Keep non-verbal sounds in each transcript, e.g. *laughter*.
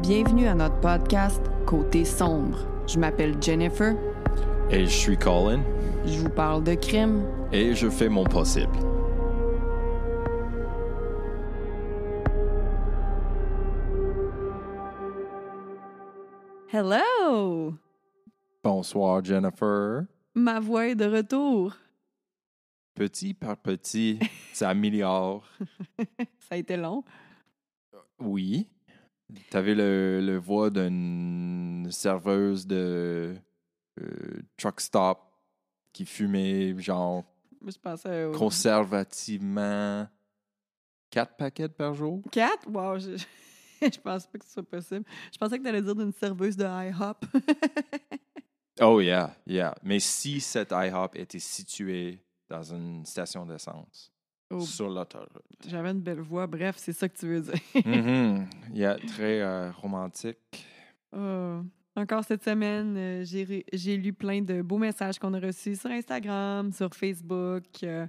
Bienvenue à notre podcast Côté sombre. Je m'appelle Jennifer. Et je suis Colin. Je vous parle de crime. Et je fais mon possible. Hello! Bonsoir, Jennifer. Ma voix est de retour. Petit par petit, ça améliore. *laughs* Ça a été long. Oui. T'avais le, le voix d'une serveuse de euh, truck stop qui fumait, genre, Je pensais au... conservativement quatre paquets par jour? Quatre? Wow, je... je *laughs* pense pas que ce soit possible. Je pensais que tu allais dire d'une serveuse de IHOP. *laughs* Oh, yeah, yeah. Mais si cette IHOP était située dans une station d'essence Oh, sur l'autoroute. J'avais une belle voix. Bref, c'est ça que tu veux dire. *laughs* Mhm. Yeah, très euh, romantique. Oh. Encore cette semaine, euh, j'ai lu plein de beaux messages qu'on a reçus sur Instagram, sur Facebook. euh,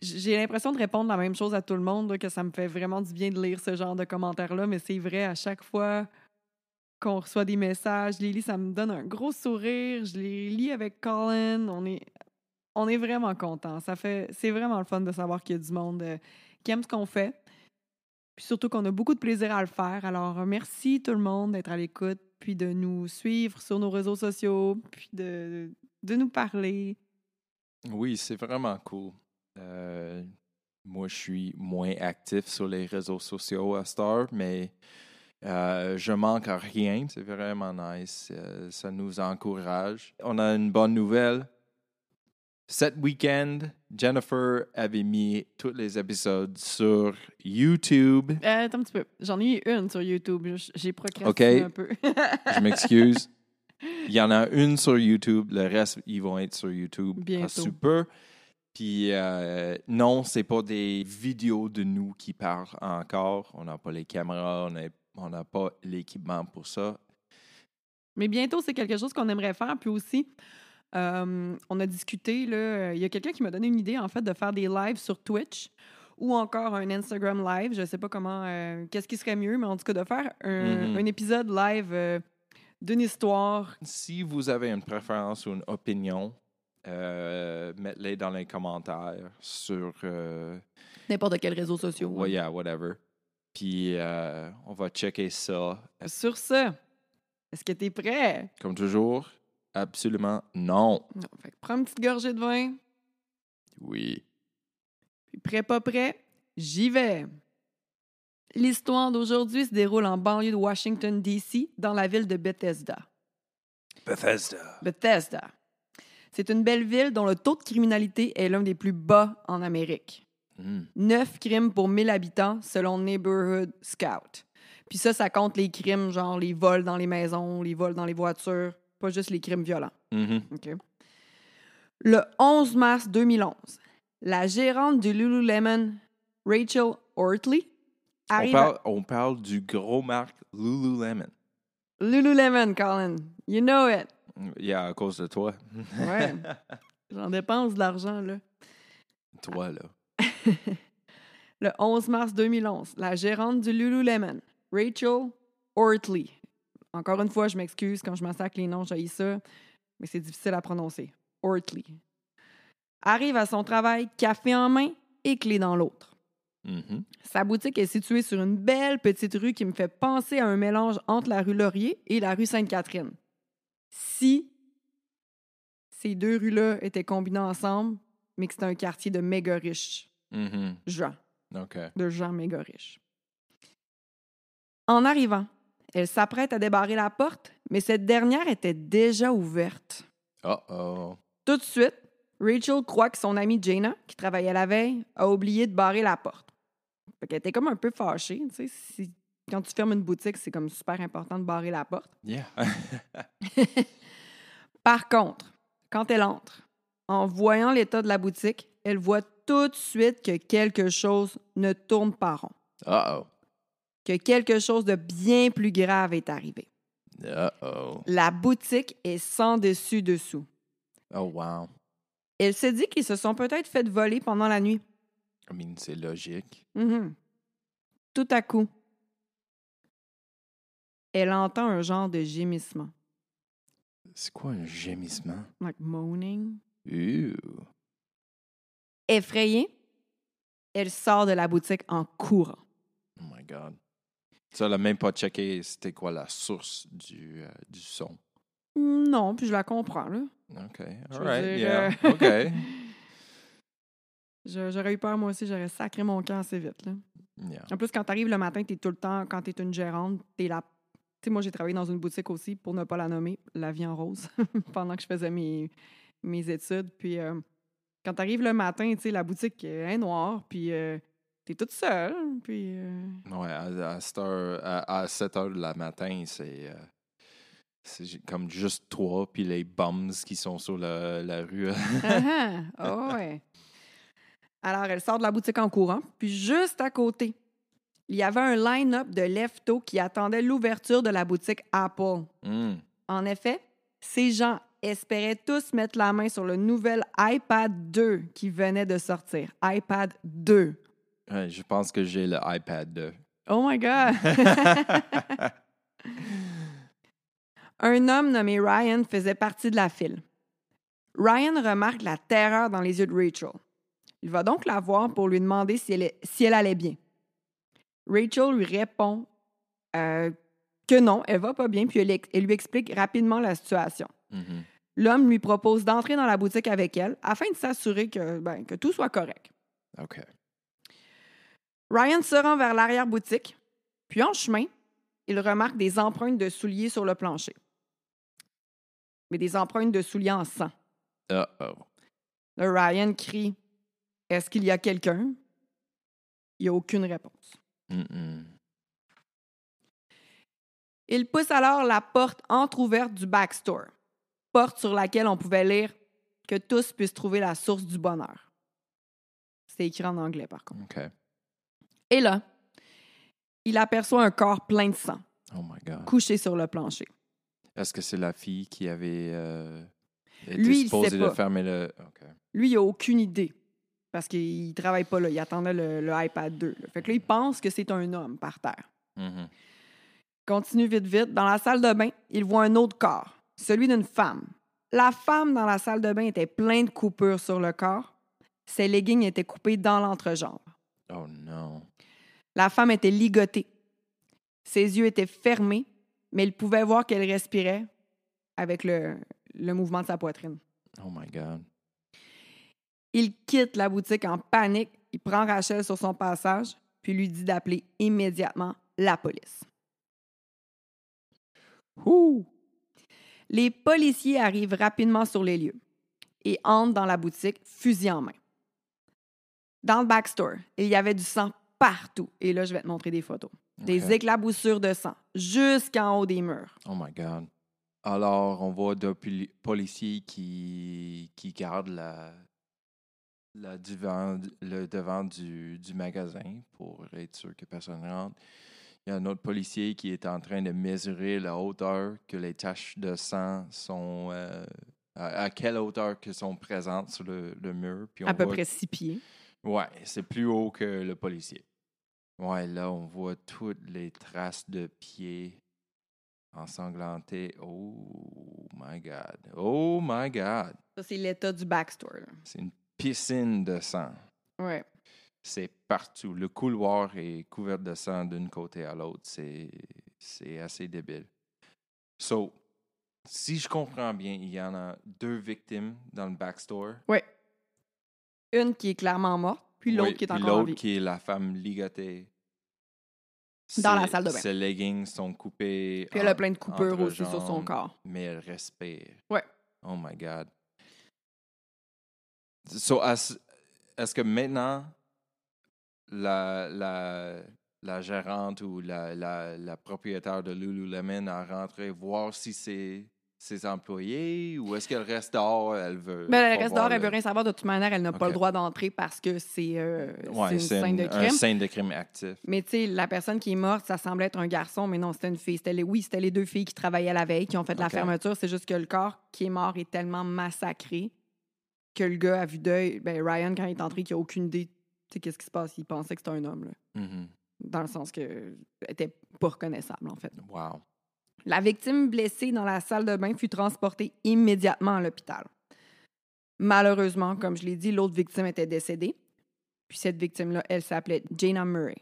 j'ai l'impression de répondre la même chose à tout le monde, là, que ça me fait vraiment du bien de lire ce genre de commentaires-là, mais c'est vrai, à chaque fois qu'on reçoit des messages, je les lis, ça me donne un gros sourire. Je les lis avec Colin. On est, on est vraiment fait, c'est vraiment le fun de savoir qu'il y a du monde euh, qui aime ce qu'on fait. Puis surtout qu'on a beaucoup de plaisir à le faire. Alors, euh, merci tout le monde d'être à l'écoute, puis de nous suivre sur nos réseaux sociaux, puis de, nous parler. Oui, c'est vraiment cool. Euh, moi, je suis moins actif sur les réseaux sociaux à Star, mais je manque à rien. C'est vraiment nice. Ça nous encourage. On a une bonne nouvelle. Cet week-end, Jennifer avait mis tous les épisodes sur YouTube. Euh, attends un petit peu. J'en ai eu une sur YouTube. J'ai procrastiné OK. un peu. *laughs* Je m'excuse. *laughs* Il y en a une sur YouTube. Le reste, ils vont être sur YouTube. Bientôt. Super. Puis euh, non, c'est pas des vidéos de nous qui parlent encore. On n'a pas les caméras, on n'a on n'a pas l'équipement pour ça. Mais bientôt, c'est quelque chose qu'on aimerait faire. Puis aussi, euh, on a discuté, là, il y a quelqu'un qui m'a donné une idée, en fait, de faire des lives sur Twitch ou encore un Instagram live. Je ne sais pas comment, euh, qu'est-ce qui serait mieux, mais en tout cas, de faire un, Mhm. un épisode live euh, d'une histoire. Si vous avez une préférence ou une opinion, euh, mettez-les dans les commentaires sur euh, N'importe quel réseau social. ouais, yeah, whatever. Puis euh, on va checker ça. Sur ce, est-ce que tu es prêt? Comme toujours, absolument non. Non. Fait que prends une petite gorgée de vin, Oui. puis prêt, pas prêt, j'y vais. L'histoire d'aujourd'hui se déroule en banlieue de Washington, D.C., dans la ville de Bethesda. Bethesda. Bethesda. C'est une belle ville dont le taux de criminalité est l'un des plus bas en Amérique. Hmm. 9 crimes pour 1000 habitants selon Neighborhood Scout. Puis ça, ça compte les crimes, genre les vols dans les maisons, les vols dans les voitures, pas juste les crimes violents. Mhm. OK. Le 11 mars 2011, la gérante du Lululemon, Rachel Ortley, à- on parle du gros marque Lululemon. Lululemon, Colin. You know it. Yeah, à cause de toi. Ouais. *laughs* J'en dépense de l'argent, là. toi, là. *laughs* Le 11 mars 2011, la gérante du Lululemon, Rachel Ortley. Encore une fois, je m'excuse quand je massacre les noms, j'ai ça, mais c'est difficile à prononcer. Ortley. Arrive à son travail, café en main et clé dans l'autre. Mhm. Sa boutique est située sur une belle petite rue qui me fait penser à un mélange entre la rue Laurier et la rue Sainte-Catherine. Si ces deux rues-là étaient combinées ensemble, mais que c'était un quartier de méga riches Mhm. gens, OK. de gens méga riches. En arrivant, elle s'apprête à débarrer la porte, mais cette dernière était déjà ouverte. Uh-oh. Tout de suite, Rachel croit que son amie Jaina, qui travaillait la veille, a oublié de barrer la porte. Fait qu'elle était comme un peu fâchée. Tu sais, si- quand tu fermes une boutique, c'est comme super important de barrer la porte. Yeah. *laughs* Par contre, quand elle entre, en voyant l'état de la boutique, elle voit tout de suite que quelque chose ne tourne pas rond, Uh-oh. Que quelque chose de bien plus grave est arrivé. Uh-oh. La boutique est sans dessus-dessous. Oh, wow. Elle se dit qu'ils se sont peut-être fait voler pendant la nuit. I mean, c'est logique. Mhm. Tout à coup, elle entend un genre de gémissement. C'est quoi un gémissement? Like moaning. Ew. Effrayée, elle sort de la boutique en courant. Oh my God. Ça, elle n'a même pas checké c'était quoi la source du, euh, du son. Non, puis je la comprends, là. OK. All right. dire, Yeah. euh, OK. *laughs* J'aurais eu peur, moi aussi, j'aurais sacré mon camp assez vite. Là. Yeah. En plus, quand tu arrives le matin, tu es tout le temps, quand tu es une gérante, tu es là. Tu sais, moi, j'ai travaillé dans une boutique aussi, pour ne pas la nommer, La Vie en Rose, *laughs* pendant que je faisais mes, mes études. Puis euh, quand tu arrives le matin, tu sais, la boutique euh, est noire, puis tu es toute seule. Puis. euh, Ouais, à, à, cette heure- à, à 7 heures de la matin, c'est. euh, c'est comme juste toi, puis les bums qui sont sur la, la rue. Ah ah, ouais. Alors, elle sort de la boutique en courant, puis juste à côté, il y avait un line-up de leftos qui attendait l'ouverture de la boutique Apple. Hmm. En effet, ces gens espéraient tous mettre la main sur le nouvel iPad 2 qui venait de sortir. iPad 2. Ouais, je pense que j'ai le iPad 2. Oh my God! *laughs* Un homme nommé Ryan faisait partie de la file. Ryan remarque la terreur dans les yeux de Rachel. Il va donc la voir pour lui demander si elle, est- si elle allait bien. Rachel lui répond euh, que non, elle va pas bien, puis elle, lui explique rapidement la situation. Mhm. L'homme lui propose d'entrer dans la boutique avec elle afin de s'assurer que, ben, que tout soit correct. OK. Ryan se rend vers l'arrière-boutique, puis en chemin, il remarque des empreintes de souliers sur le plancher. Mais des empreintes de souliers en sang. Uh-oh. Ryan crie Est-ce qu'il y a quelqu'un Il n'y a aucune réponse. Mm-mm. Il pousse alors la porte entr'ouverte du backstore, porte sur laquelle on pouvait lire que tous puissent trouver la source du bonheur. C'est écrit en anglais, par contre. Et là, il aperçoit un corps plein de sang, Oh my God. couché sur le plancher. Est-ce que c'est la fille qui avait euh, été Lui, il sait de pas. fermer le. OK. Lui, il n'a aucune idée. Parce qu'il travaille pas là. Il attendait le, le iPad 2. là. Fait que là, il pense que c'est un homme par terre. Mhm. Continue vite, vite. Dans la salle de bain, il voit un autre corps, celui d'une femme. La femme dans la salle de bain était pleine de coupures sur le corps. Ses leggings étaient coupés dans l'entrejambe. Oh non. La femme était ligotée. Ses yeux étaient fermés, mais il pouvait voir qu'elle respirait avec le, le mouvement de sa poitrine. Oh my God. Il quitte la boutique en panique. Il prend Rachel sur son passage, puis lui dit d'appeler immédiatement la police. Ouh! Les policiers arrivent rapidement sur les lieux et entrent dans la boutique, fusil en main. Dans le backstore, il y avait du sang partout. Et là, je vais te montrer des photos. Des éclaboussures de sang jusqu'en haut des murs. Oh my God. Alors, on voit deux poli- policiers qui, qui gardent la, la le devant du, du magasin pour être sûr que personne rentre. Il y a un autre policier qui est en train de mesurer la hauteur que les taches de sang sont. euh, à, à quelle hauteur que sont présentes sur le, le mur. Puis on À peu près six pieds. Ouais, c'est plus haut que le policier. Ouais, là, on voit toutes les traces de pieds ensanglantés. Oh my God. Oh my God. Ça, c'est l'état du backstore. C'est une piscine de sang. Ouais. C'est partout. Le couloir est couvert de sang d'une côté à l'autre. C'est, assez débile. So, si je comprends bien, il y en a deux victimes dans le backstore. Ouais. Une qui est clairement morte, puis l'autre Oui, qui est encore en l'autre vie. qui est la femme ligotée. Dans la salle de bain. Ses leggings sont coupés. Puis elle a en- plein de coupures entre aussi sur son jambes, corps. Mais elle respire. Ouais. Oh my God. So, est-ce est-ce que maintenant, la, la, la gérante ou la, la, la propriétaire de Lululemon a rentré voir si c'est ses employés ou est-ce qu'elle reste dehors, elle veut. Mais elle pas reste dehors, elle le- veut rien savoir. De toute manière, elle n'a pas le droit d'entrer parce que c'est euh, Ouais, une scène de une- un crime. scène de crime actif. Mais tu sais, la personne qui est morte, ça semblait être un garçon, mais non, c'était une fille. C'était les, oui, c'était les deux filles qui travaillaient la veille, qui ont fait de la fermeture. C'est juste que le corps qui est mort est tellement massacré que le gars, à vue d'œil, ben Ryan, quand il est entré, qui a aucune idée, tu sais, qu'est-ce qui se passe, il pensait que c'était un homme, là. Mhm. Dans le sens que elle était pas reconnaissable, en fait. Wow. La victime blessée dans la salle de bain fut transportée immédiatement à l'hôpital. Malheureusement, comme je l'ai dit, l'autre victime était décédée. Puis cette victime-là, elle s'appelait Jana Murray.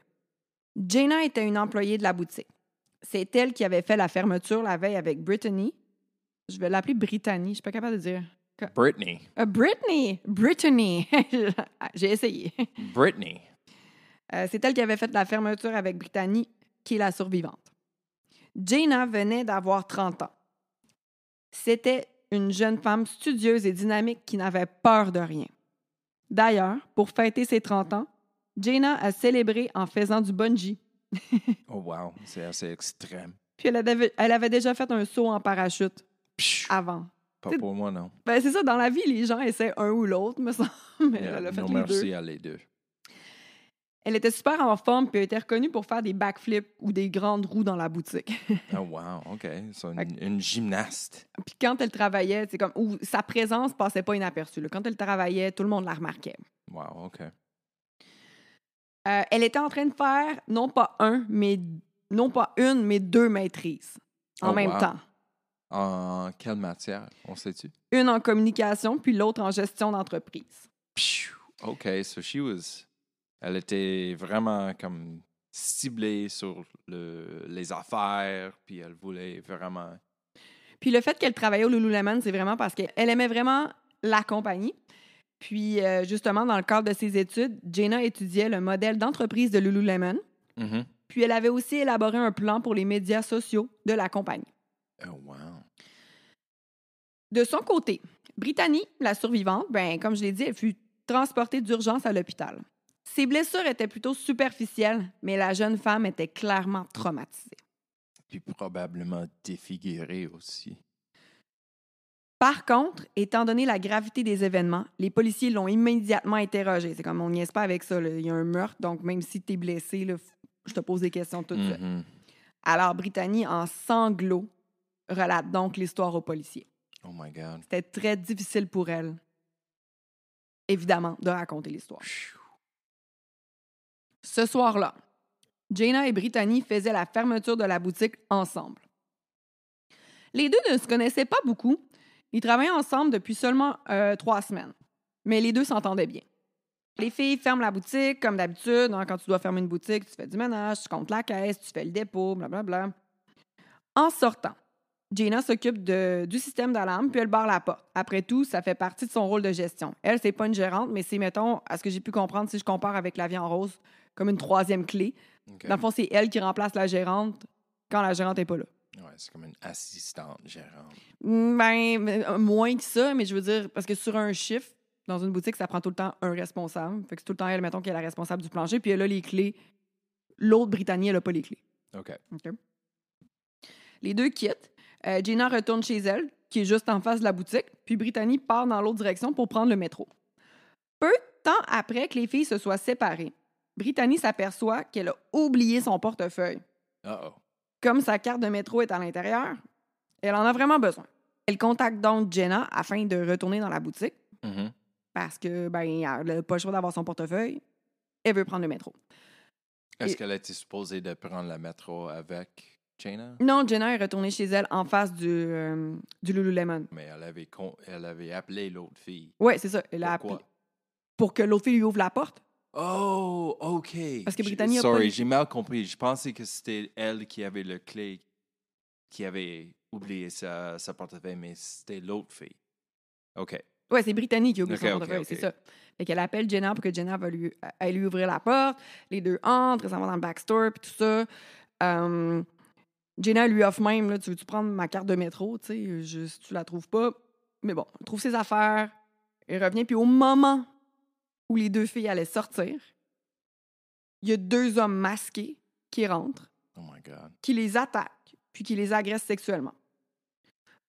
Jana était une employée de la boutique. C'est elle qui avait fait la fermeture la veille avec Brittany. Je vais l'appeler Brittany, je suis pas capable de dire. Brittany. Euh, Brittany! Brittany! *laughs* J'ai essayé. Brittany. Euh, c'est elle qui avait fait la fermeture avec Brittany, qui est la survivante. Jana venait d'avoir 30 ans. C'était une jeune femme studieuse et dynamique qui n'avait peur de rien. D'ailleurs, pour fêter ses 30 ans, Jana a célébré en faisant du bungee. *laughs* Oh, wow. C'est assez extrême. Puis elle avait, elle avait déjà fait un saut en parachute avant. pas pour moi, non. Ben, c'est ça, dans la vie, les gens essaient un ou l'autre, me semble. Mais Yeah, elle a fait les merci deux. à les deux. Elle était super en forme puis elle était reconnue pour faire des backflips ou des grandes roues dans la boutique. Oh, *laughs* wow. OK. Une, une gymnaste. puis quand elle travaillait, c'est comme sa présence passait pas inaperçue. là. Quand elle travaillait, tout le monde la remarquait. Wow, OK. Euh, elle était en train de faire non pas un, mais non pas une, mais deux maîtrises en Oh, même wow. temps. En quelle matière, on sait-tu? Une en communication, puis l'autre en gestion d'entreprise. OK, so she was... Elle était vraiment comme ciblée sur le, les affaires, puis elle voulait vraiment... Puis le fait qu'elle travaillait au Lululemon, c'est vraiment parce qu'elle aimait vraiment la compagnie. Puis euh, justement, dans le cadre de ses études, Jana étudiait le modèle d'entreprise de Lululemon. Mhm. Puis elle avait aussi élaboré un plan pour les médias sociaux de la compagnie. Oh, wow. De son côté, Brittany, la survivante, ben, comme je l'ai dit, elle fut transportée d'urgence à l'hôpital. Ses blessures étaient plutôt superficielles, mais la jeune femme était clairement traumatisée. Puis probablement défigurée aussi. Par contre, étant donné la gravité des événements, les policiers l'ont immédiatement interrogée. C'est comme on niaise pas avec ça. là. Il y a un meurtre, donc même si tu es blessé, là, je te pose des questions tout de suite. Mhm. Alors, Brittany, en sanglots, relate donc l'histoire aux policiers. Oh my God. C'était très difficile pour elle, évidemment, de raconter l'histoire. Ce soir-là, Jana et Brittany faisaient la fermeture de la boutique ensemble. Les deux ne se connaissaient pas beaucoup. Ils travaillaient ensemble depuis seulement euh, trois semaines. Mais les deux s'entendaient bien. Les filles ferment la boutique, comme d'habitude. hein, quand tu dois fermer une boutique, tu fais du ménage, tu comptes la caisse, tu fais le dépôt, blablabla. En sortant, Jana s'occupe du système d'alarme, puis elle barre la porte. Après tout, ça fait partie de son rôle de gestion. Elle, c'est pas une gérante, mais c'est, mettons, à ce que j'ai pu comprendre, si je compare avec la vie en rose, comme une troisième clé. OK. Dans le fond, c'est elle qui remplace la gérante quand la gérante n'est pas là. Ouais, c'est comme une assistante gérante. Mm, Ben, euh, moins que ça, mais je veux dire, parce que sur un chiffre, dans une boutique, ça prend tout le temps un responsable. Fait que c'est tout le temps elle, mettons, qui est la responsable du plancher, puis elle a les clés. L'autre Britannique, elle n'a pas les clés. OK. OK? Les deux quittent. Euh, Gina retourne chez elle, qui est juste en face de la boutique, puis Brittany part dans l'autre direction pour prendre le métro. Peu de temps après que les filles se soient séparées, Brittany s'aperçoit qu'elle a oublié son portefeuille. Uh-oh. Comme sa carte de métro est à l'intérieur, elle en a vraiment besoin. Elle contacte donc Jenna afin de retourner dans la boutique Mhm. parce que ben elle n'a pas le choix d'avoir son portefeuille. Elle veut prendre le métro. Est-ce Et- qu'elle était supposée de prendre le métro avec Jana? Non, Jenna est retournée chez elle en face du, euh, du Lululemon. Mais elle avait, con- elle avait appelé l'autre fille. Oui, c'est ça. Elle a Pourquoi? appelé pour que l'autre fille lui ouvre la porte. Oh, OK. Parce que Sorry, j'ai mal compris. Je pensais que c'était elle qui avait le clé, qui avait oublié sa, sa portefeuille, mais c'était l'autre fille. OK. Oui, c'est Brittany qui ouvre Ok, son ok, portefeuille, c'est ça. Fait qu'elle appelle Jenna pour que Jenna va lui, elle lui ouvrir la porte. Les deux entrent, ils s'en vont dans le backstore, puis tout ça. Euh, Jenna lui offre même, là, tu veux-tu prendre ma carte de métro, tu sais, si tu la trouves pas. Mais bon, elle trouve ses affaires, elle revient, puis au moment où les deux filles allaient sortir, il y a deux hommes masqués qui rentrent, Oh my God. qui les attaquent, puis qui les agressent sexuellement.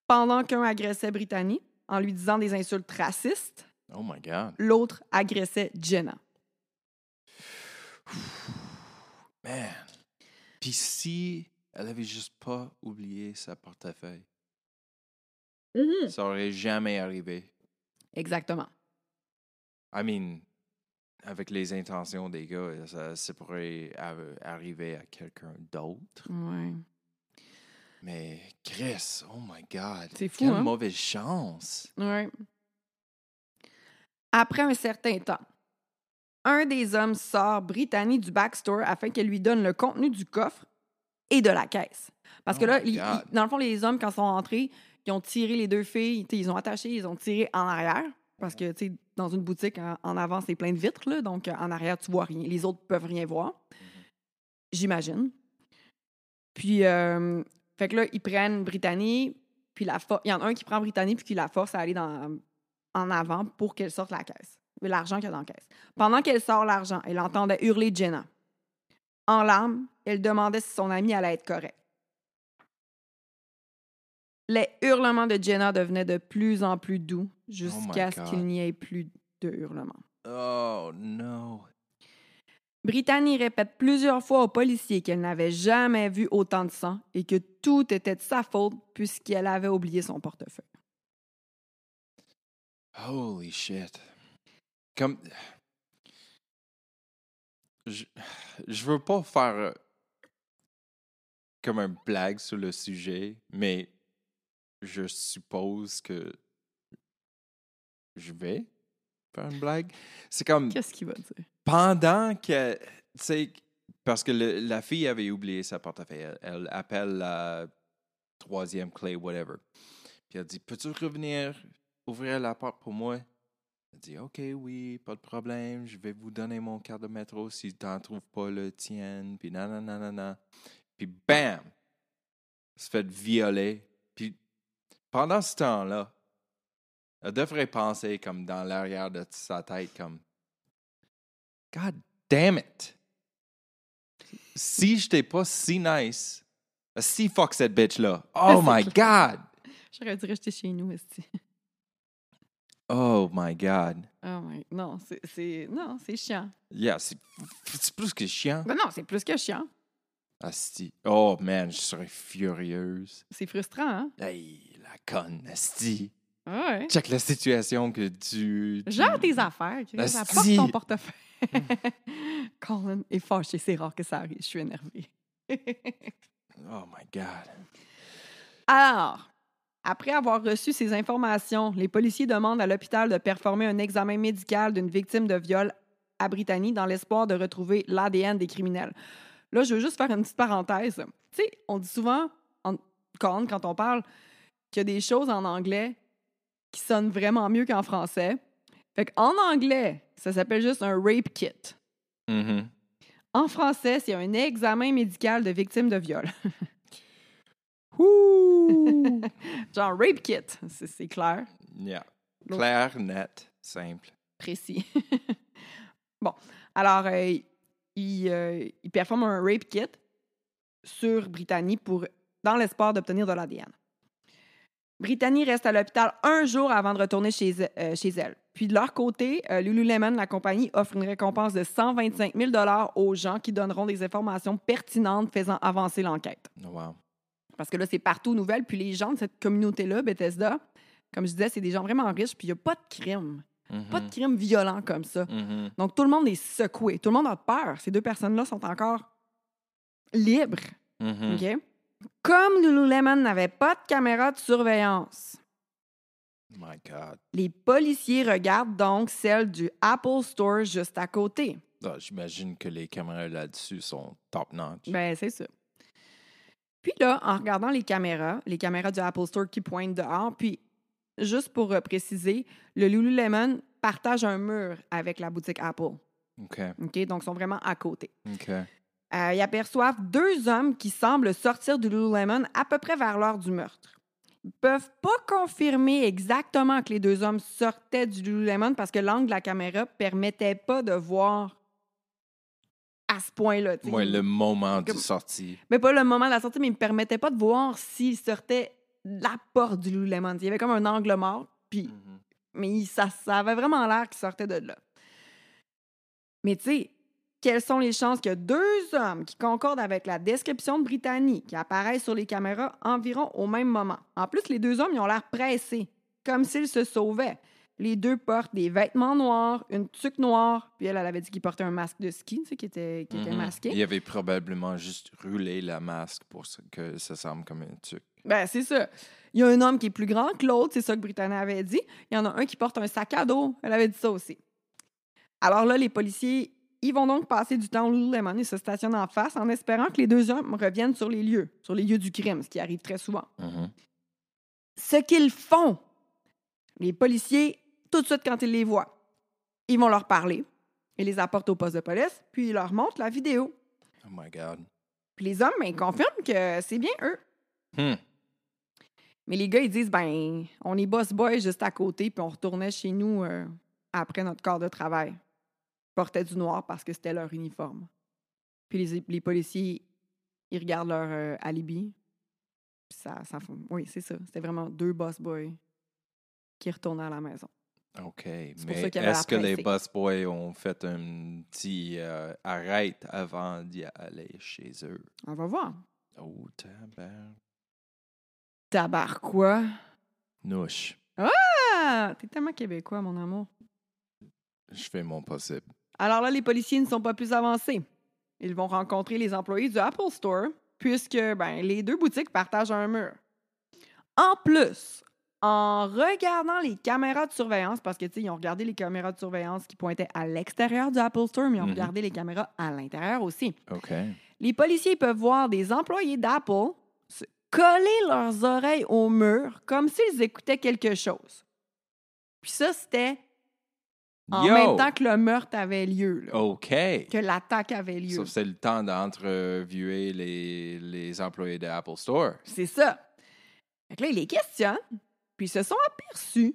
Pendant qu'un agressait Brittany en lui disant des insultes racistes, Oh l'autre agressait Jenna. *sighs* Man. Puis si elle avait juste pas oublié sa portefeuille, ça aurait jamais arrivé. Exactement. I mean, avec les intentions des gars, ça, ça pourrait arriver à quelqu'un d'autre. Ouais. Mais Chris, oh my God. C'est fou, Quelle hein? mauvaise chance. Ouais. Après un certain temps, un des hommes sort Brittany du backstore afin qu'elle lui donne le contenu du coffre et de la caisse. Parce que Oh là, il- il- dans le fond, les hommes, quand ils sont entrés, ils ont tiré les deux filles, ils ont attaché, ils ont tiré en arrière. Parce que, tu sais, dans une boutique, en, en avant, c'est plein de vitres, là, donc euh, en arrière, tu vois rien. Les autres peuvent rien voir. J'imagine. Puis, euh, fait que là, ils prennent Brittany, puis la il y en a un qui prend Brittany, puis qui la force à aller dans, en avant pour qu'elle sorte la caisse. L'argent qu'il y a dans la caisse. Pendant qu'elle sort l'argent, elle entendait hurler Jenna. En larmes, elle demandait si son ami allait être correct. Les hurlements de Jenna devenaient de plus en plus doux jusqu'à ce qu'il n'y ait plus de hurlements. Oh no. Brittany répète plusieurs fois aux policiers qu'elle n'avait jamais vu autant de sang et que tout était de sa faute puisqu'elle avait oublié son portefeuille. Holy shit. Comme. Je, je veux pas faire euh, comme un blague sur le sujet, mais je suppose que je vais faire une blague. C'est comme Qu'est-ce qu'il va dire? pendant que. Tu sais, parce que le- la fille avait oublié sa portefeuille. Elle, elle appelle la troisième clé, whatever. Puis elle dit Peux-tu revenir ouvrir la porte pour moi? Elle dit Ok, oui, pas de problème. Je vais vous donner mon carte de métro si tu n'en trouves pas le tien. Puis nanana. nanana. Puis bam Elle se fait violer. Puis pendant ce temps-là, elle devrait penser comme dans l'arrière de sa tête, comme God damn it! Si j'étais pas si nice, si fuck cette bitch-là. Oh *laughs* my God! J'aurais dû rester chez nous, esti. Oh my God. Oh my... Non, c'est- c'est... Non, c'est chiant. Yeah, c'est c'est plus que chiant. Ben non, c'est plus que chiant. Asti. Oh man, je serais furieuse. C'est frustrant, hein? Hey, conne, Asti. Ouais. Check la situation que tu. tu- Gère tes affaires. Chris. Asti. Apporte ton portefeuille. *laughs* Colin est fâché. C'est rare que ça arrive. Je suis énervée. *laughs* Oh my God. Alors, après avoir reçu ces informations, les policiers demandent à l'hôpital de performer un examen médical d'une victime de viol à Brittany dans l'espoir de retrouver l'ADN des criminels. Là, je veux juste faire une petite parenthèse. Tu sais, on dit souvent, en, quand on parle, qu'il y a des choses en anglais qui sonnent vraiment mieux qu'en français. Fait qu'en anglais, ça s'appelle juste un rape kit. Mhm. En français, c'est un examen médical de victime de viol. *laughs* Ouh. *laughs* Genre rape kit, c'est clair. yeah. Clair, net, simple. précis. *laughs* bon, alors, euh, il, euh, il performe un rape kit sur Brittany pour, dans l'espoir d'obtenir de l'ADN. Brittany reste à l'hôpital un jour avant de retourner chez, euh, chez elle. Puis de leur côté, euh, Lululemon, la compagnie, offre une récompense de 125 000 aux gens qui donneront des informations pertinentes faisant avancer l'enquête. Oh, Wow. Parce que là, c'est partout aux nouvelles. Puis les gens de cette communauté-là, Bethesda, comme je disais, c'est des gens vraiment riches. Puis il n'y a pas de crime. Pas de crime violent comme ça. Mhm. Donc, tout le monde est secoué. Tout le monde a peur. Ces deux personnes-là sont encore libres. Mhm. OK? Comme Lululemon n'avait pas de caméra de surveillance, My God. les policiers regardent donc celle du Apple Store juste à côté. Ah, J'imagine que les caméras là-dessus sont top notch. Ben, c'est ça. Puis là, en regardant les caméras, les caméras du Apple Store qui pointent dehors, puis juste pour euh, préciser, le Lululemon partage un mur avec la boutique Apple. OK. OK? Donc, ils sont vraiment à côté. OK. Euh, ils aperçoivent deux hommes qui semblent sortir du Lululemon à peu près vers l'heure du meurtre. Ils peuvent pas confirmer exactement que les deux hommes sortaient du Lululemon parce que l'angle de la caméra permettait pas de voir à ce point-là. Moi, le moment de sortie. Mais pas le moment de la sortie, mais il me permettait pas de voir s'ils sortaient de la porte du Lululemon. Il y avait comme un angle mort, puis Mhm. mais ça, ça avait vraiment l'air qu'ils sortaient de là. Mais tu sais, quelles sont les chances qu'il y a deux hommes qui concordent avec la description de Brittany qui apparaissent sur les caméras environ au même moment? En plus, les deux hommes, ils ont l'air pressés, comme s'ils se sauvaient. les deux portent des vêtements noirs, une tuque noire, puis elle, elle avait dit qu'il portait un masque de ski, tu sais, qui était, qui était Mhm. masqué. Il avait probablement juste roulé la masque pour que ça semble comme un truc. Ben, c'est ça. Il y a un homme qui est plus grand que l'autre, c'est ça que Britannia avait dit. Il y en a un qui porte un sac à dos. Elle avait dit ça aussi. Alors là, les policiers, ils vont donc passer du temps Lululemon et se stationnent en face en espérant que les deux hommes reviennent sur les lieux, sur les lieux du crime, ce qui arrive très souvent. Mhm. Ce qu'ils font, les policiers, tout de suite quand ils les voient, ils vont leur parler. Ils les apportent au poste de police, puis ils leur montrent la vidéo. Oh my God. Puis les hommes, ben, ils confirment que c'est bien eux. Hmm. Mais les gars, ils disent, ben, on est boss boy juste à côté, puis on retournait chez nous euh, après notre corps de travail. Portaient du noir parce que c'était leur uniforme. Puis les, les policiers, ils regardent leur euh, alibi. Puis ça, ça, oui, c'est ça. C'était vraiment deux boss boys qui retournaient à la maison. OK. Mais est-ce que les pressée. busboys ont fait un petit euh, arrête avant d'y aller chez eux? On va voir. Oh, tabarnouche. Tabar quoi? Ah! T'es tellement québécois, mon amour. Je fais mon possible. Alors là, les policiers ne sont pas plus avancés. Ils vont rencontrer les employés du Apple Store, puisque ben, les deux boutiques partagent un mur. En plus, en regardant les caméras de surveillance, parce que tu sais, ils ont regardé les caméras de surveillance qui pointaient à l'extérieur du Apple Store, mais ils ont Mhm. regardé les caméras à l'intérieur aussi. OK. Les policiers peuvent voir des employés d'Apple coller leurs oreilles au mur comme s'ils écoutaient quelque chose. Puis ça, c'était en Yo! même temps que le meurtre avait lieu, là, OK. que l'attaque avait lieu. Sauf que c'est le temps d'entreviewer les, les employés de Apple Store. C'est ça. Fait que là, ils les questionnent, puis ils se sont aperçus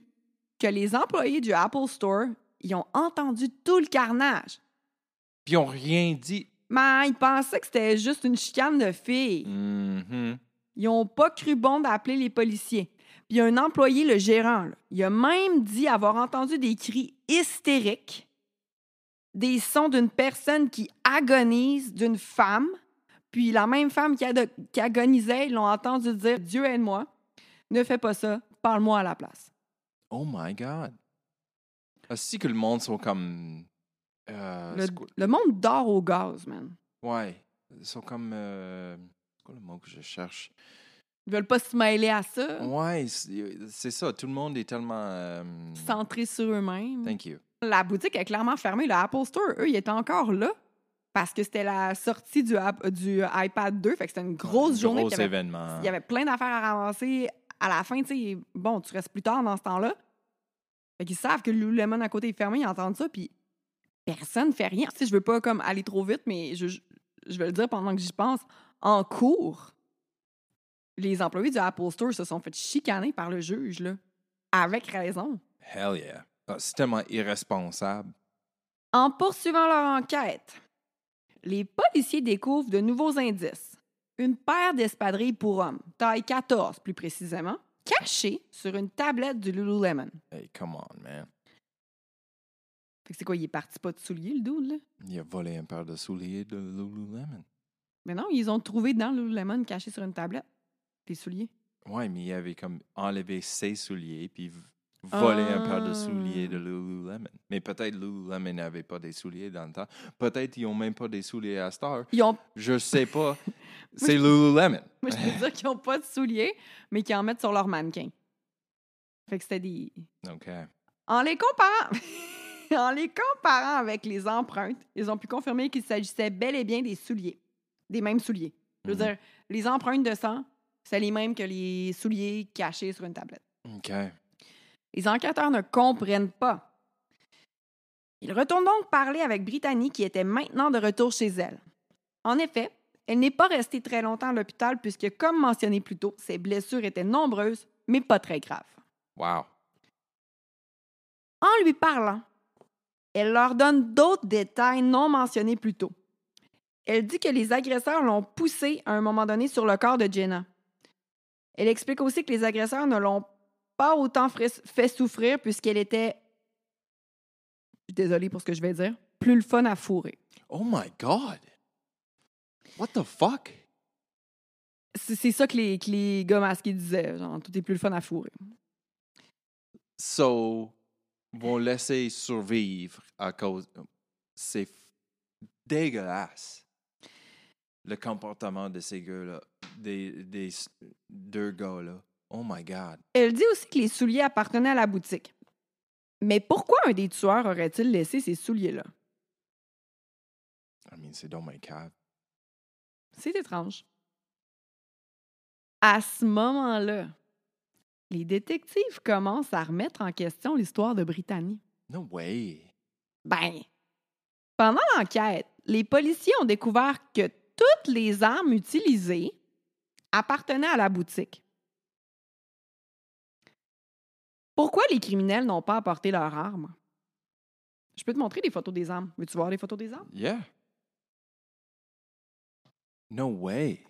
que les employés du Apple Store, ils ont entendu tout le carnage. Puis ils n'ont rien dit. Mais ils pensaient que c'était juste une chicane de filles. Mhm. Ils n'ont pas cru bon d'appeler les policiers. Puis il y a un employé, le gérant, là, il a même dit avoir entendu des cris hystériques, des sons d'une personne qui agonise, d'une femme. Puis la même femme qui, agonisait, ils l'ont entendu dire Dieu aide-moi, ne fais pas ça, parle-moi à la place. Oh my God. Est-ce que le monde sont comme. euh, Le, le monde dort au gaz, man. Ouais. Ils sont comme. euh, c'est quoi le mot que je cherche? Ils veulent pas se mêler à ça, Ouais, c'est c'est ça. Tout le monde est tellement. euh, centrés sur eux-mêmes. Thank you. La boutique est clairement fermée. Le Apple Store, eux, ils étaient encore là parce que c'était la sortie du, iPad 2. Fait que c'était une grosse journée. Gros avait- événement. Il y avait plein d'affaires à ramasser. À la fin, tu sais, bon, tu restes plus tard dans ce temps-là. Fait qu'ils savent que le Lululemon à côté est fermé, ils entendent ça, puis personne fait rien. Tu sais, je veux pas comme aller trop vite, mais je, je, je vais le dire pendant que j'y pense. En cours, les employés du Apple Store se sont fait chicaner par le juge, là. Avec raison. Hell yeah. Ah, c'est tellement irresponsable. En poursuivant leur enquête, les policiers découvrent de nouveaux indices. Une paire d'espadrilles pour hommes, taille 14 plus précisément, cachée sur une tablette du Lululemon. Hey, come on, man. Fait que c'est quoi, il est parti pas de souliers, le dude, là? Il a volé un paire de souliers de Lululemon. Mais non, ils ont trouvé dans le Lululemon caché sur une tablette des souliers? Ouais, mais il avait comme enlevé ses souliers puis volé un paire de Ah. souliers de Lululemon. Mais peut-être Lululemon n'avait pas des souliers dans le temps. Peut-être ils n'ont même pas des souliers à Star. Ils ont, Je sais pas. *laughs* C'est Lululemon. *laughs* moi, je peux dire qu'ils ont pas de souliers, mais qu'ils en mettent sur leur mannequin. Fait que c'était des, OK. En les comparant, *laughs* en les comparant avec les empreintes, ils ont pu confirmer qu'il s'agissait bel et bien des souliers, des mêmes souliers. Je veux Mhm. dire, les empreintes de sang, c'est les mêmes que les souliers cachés sur une tablette. OK. Les enquêteurs ne comprennent pas. Ils retournent donc parler avec Brittany, qui était maintenant de retour chez elle. En effet, elle n'est pas restée très longtemps à l'hôpital puisque, comme mentionné plus tôt, ses blessures étaient nombreuses, mais pas très graves. Wow. En lui parlant, elle leur donne d'autres détails non mentionnés plus tôt. Elle dit que les agresseurs l'ont poussée à un moment donné sur le corps de Jenna. Elle explique aussi que les agresseurs ne l'ont pas autant fait souffrir puisqu'elle était, désolée pour ce que je vais dire, plus le fun à fourrer. Oh my God. What the fuck? C'est c'est ça que les, que les gars masqués disaient, genre tout est plus le fun à fourrer. So, vont laisser survivre à cause. C'est dégueulasse. Le comportement de ces gars-là, des, deux gars-là. Oh my God. Elle dit aussi que les souliers appartenaient à la boutique. Mais pourquoi un des tueurs aurait-il laissé ces souliers-là? I mean, c'est dans my cave. C'est étrange. À ce moment-là, les détectives commencent à remettre en question l'histoire de Brittany. No way. Ben, pendant l'enquête, les policiers ont découvert que toutes les armes utilisées appartenaient à la boutique. Pourquoi les criminels n'ont pas apporté leurs armes? Je peux te montrer des photos des armes. Veux-tu voir les photos des armes? Yeah. No way.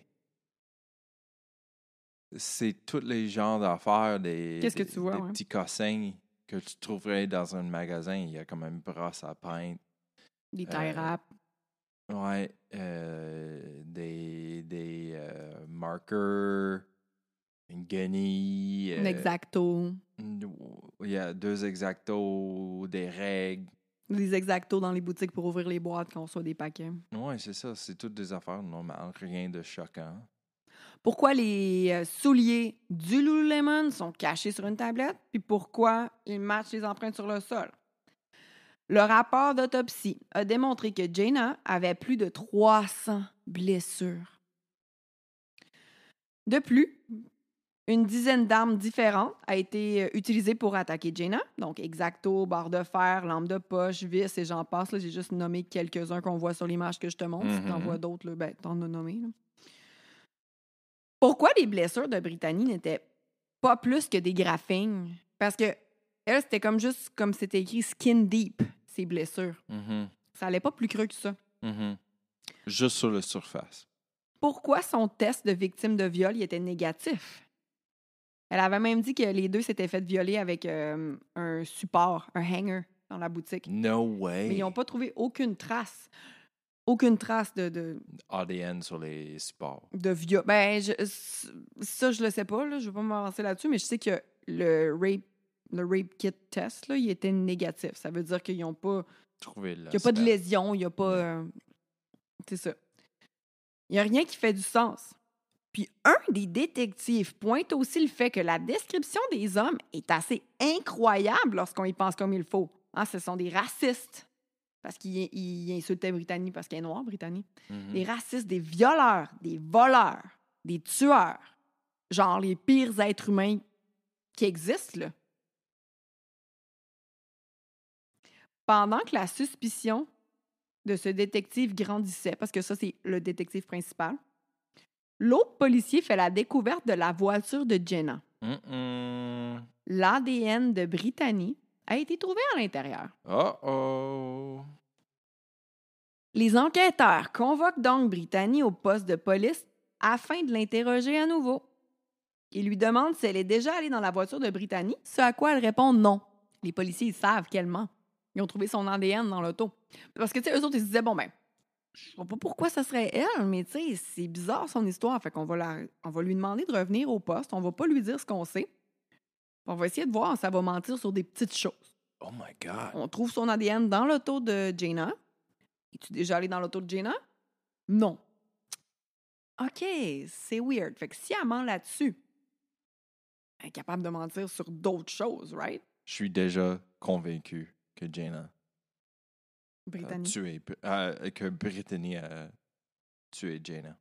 C'est tous les genres d'affaires des, Qu'est-ce que des- tu vois, des ouais? petits cossins que tu trouverais dans un magasin. Il y a comme une brosse à peindre. Des Euh, tie wraps. Ouais. euh, des des euh, marqueurs, une guenille. un euh, exacto. Il y a deux exactos, des règles. Des exactos dans les boutiques pour ouvrir les boîtes quand on reçoit des paquets. Ouais, c'est ça. C'est toutes des affaires normales. Rien de choquant. Pourquoi les euh, souliers du Lululemon sont cachés sur une tablette, puis pourquoi ils matchent les empreintes sur le sol? Le rapport d'autopsie a démontré que Jaina avait plus de 300 blessures. De plus, une dizaine d'armes différentes a été euh, utilisée pour attaquer Jaina, donc exacto, barre de fer, lampe de poche, vis et j'en passe. J'ai juste nommé quelques-uns qu'on voit sur l'image que je te montre. Si t'en Mhm. vois d'autres, ben, t'en as nommé. là. Pourquoi les blessures de Brittany n'étaient pas plus que des graphings? Parce que elle, c'était comme juste comme c'était écrit skin deep, ces blessures. Mhm, Ça allait pas plus creux que ça. mhm. Juste sur la surface. Pourquoi son test de victime de viol il était négatif? Elle avait même dit que les deux s'étaient fait violer avec euh, un support, un hanger dans la boutique. No way. Mais ils n'ont pas trouvé aucune trace. Aucune trace de, de, ADN sur les supports. de viol. Ben, je- ça, je le sais pas. Là. Je ne vais pas m'avancer là-dessus, mais je sais que le rape, le rape kit test, là, il était négatif. Ça veut dire qu'ils n'ont pas. Qu'il n'y a pas de lésion, il n'y a pas. euh, c'est ça. Il n'y a rien qui fait du sens. Puis un des détectives pointe aussi le fait que la description des hommes est assez incroyable lorsqu'on y pense comme il faut. Hein, ce sont des racistes. Parce qu'ils ils insultaient Brittany parce qu'elle est noire, Brittany. Mhm. Des racistes, des violeurs, des voleurs, des tueurs. Genre les pires êtres humains qui existent, là. Pendant que la suspicion de ce détective grandissait, parce que ça, c'est le détective principal, l'autre policier fait la découverte de la voiture de Jenna. L'ADN de Brittany a été trouvé à l'intérieur. Uh-oh. Les enquêteurs convoquent donc Brittany au poste de police afin de l'interroger à nouveau. Ils lui demandent si elle est déjà allée dans la voiture de Brittany, ce à quoi elle répond non. Les policiers ils savent qu'elle ment. Ils ont trouvé son ADN dans l'auto. Parce que, tu sais, eux autres, ils se disaient, bon, ben, je vois pas pourquoi ça serait elle, mais tu sais, c'est bizarre son histoire. Fait qu'on va, la- on va lui demander de revenir au poste. On va pas lui dire ce qu'on sait. On va essayer de voir si ça va mentir sur des petites choses. Oh my God. On trouve son ADN dans l'auto de Jaina. Es-tu déjà allé dans l'auto de Jaina? Non. OK, c'est weird. Fait que si elle ment là-dessus, elle est capable de mentir sur d'autres choses, right? Je suis déjà convaincu que Jaina a Brittany. tué, euh, que Brittany a tué Jaina.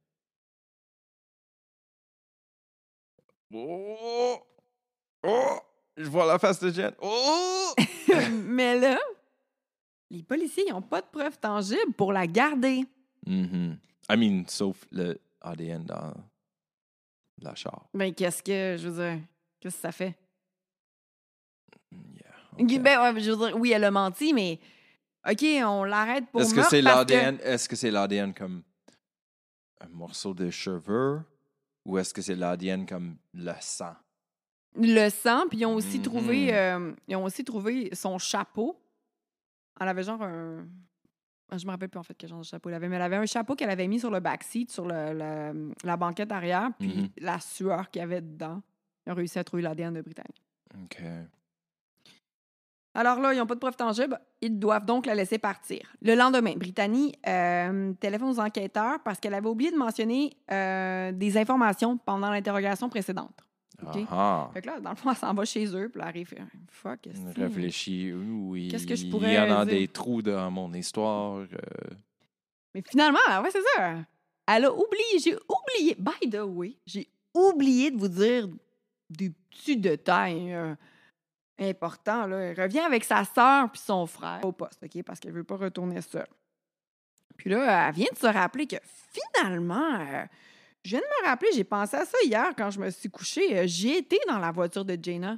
Oh! Oh! Je vois la face de Jen. Oh! *laughs* Mais là, les policiers n'ont pas de preuves tangibles pour la garder. Mhm. I mean, sauf le ADN dans la char. Ben, qu'est-ce que, je veux dire, qu'est-ce que ça fait? Ben, ouais, je veux dire, oui, elle a menti, mais OK, on l'arrête pour Est-ce que c'est que- l'ADN? Est-ce que c'est l'ADN comme un morceau de cheveux ou est-ce que c'est l'ADN comme le sang? le sang, puis ils ont aussi trouvé euh, ils ont aussi trouvé son chapeau. Elle avait genre un ah, je me rappelle plus en fait quel genre de chapeau elle avait, mais elle avait un chapeau qu'elle avait mis sur le backseat, sur le- le- la banquette arrière, puis Mhm. la sueur qu'il y avait dedans. Ils ont réussi à trouver l'ADN de Britannique. OK. Alors là, ils n'ont pas de preuve tangible. Ils doivent donc la laisser partir. Le lendemain, Brittany euh, téléphone aux enquêteurs parce qu'elle avait oublié de mentionner euh, des informations pendant l'interrogation précédente. OK? Ah, Fait que là, dans le fond, elle s'en va chez eux, puis elle arrive. Fuck, ah. est-ce que- Réfléchis, oui. Qu'est-ce que je Il pourrais y en a dire? des trous dans mon histoire. euh, Mais finalement, ouais, c'est ça. Elle a oublié, j'ai oublié, by the way, j'ai oublié de vous dire des petits détails importants. Là. Elle revient avec sa sœur puis son frère au poste, OK, parce qu'elle veut pas retourner seule. Puis là, elle vient de se rappeler que finalement, euh, je viens de me rappeler, j'ai pensé à ça hier quand je me suis couchée. euh, J'y étais dans la voiture de Jaina.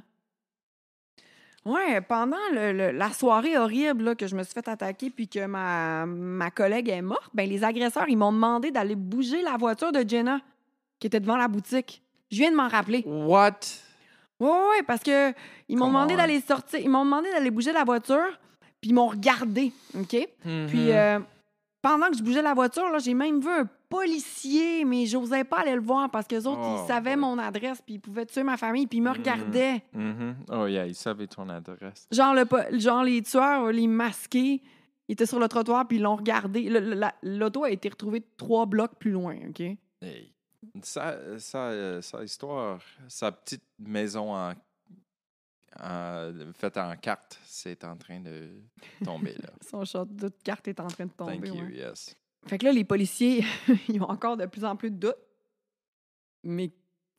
Ouais, pendant la soirée horrible que je me suis fait attaquer puis que ma, ma collègue est morte, ben, les agresseurs, ils m'ont demandé d'aller bouger la voiture de Jenna qui était devant la boutique. Je viens de m'en rappeler. What? Oui, oui, parce que ils m'ont demandé d'aller sortir, ils m'ont demandé d'aller bouger la voiture, puis ils m'ont regardé, OK? Puis Mhm. euh, pendant que je bougeais la voiture, là, j'ai même vu un policier, mais j'osais pas aller le voir parce que les autres, Oh, ils savaient boy. mon adresse, puis ils pouvaient tuer ma famille, puis ils me Mhm. regardaient. Mhm. Oh, yeah, il savait ton adresse. Genre, le, genre les tueurs, les masqués, ils étaient sur le trottoir puis ils l'ont regardé. La- L'auto a été retrouvée trois blocs plus loin, OK? Hey. Sa, sa, euh, sa histoire, sa petite maison en, en- faite en carte, c'est en train de tomber là. *laughs* Son château de carte est en train de tomber. Thank you, ouais. yes. Fait que là, les policiers, *laughs* ils ont encore de plus en plus de doutes. Mais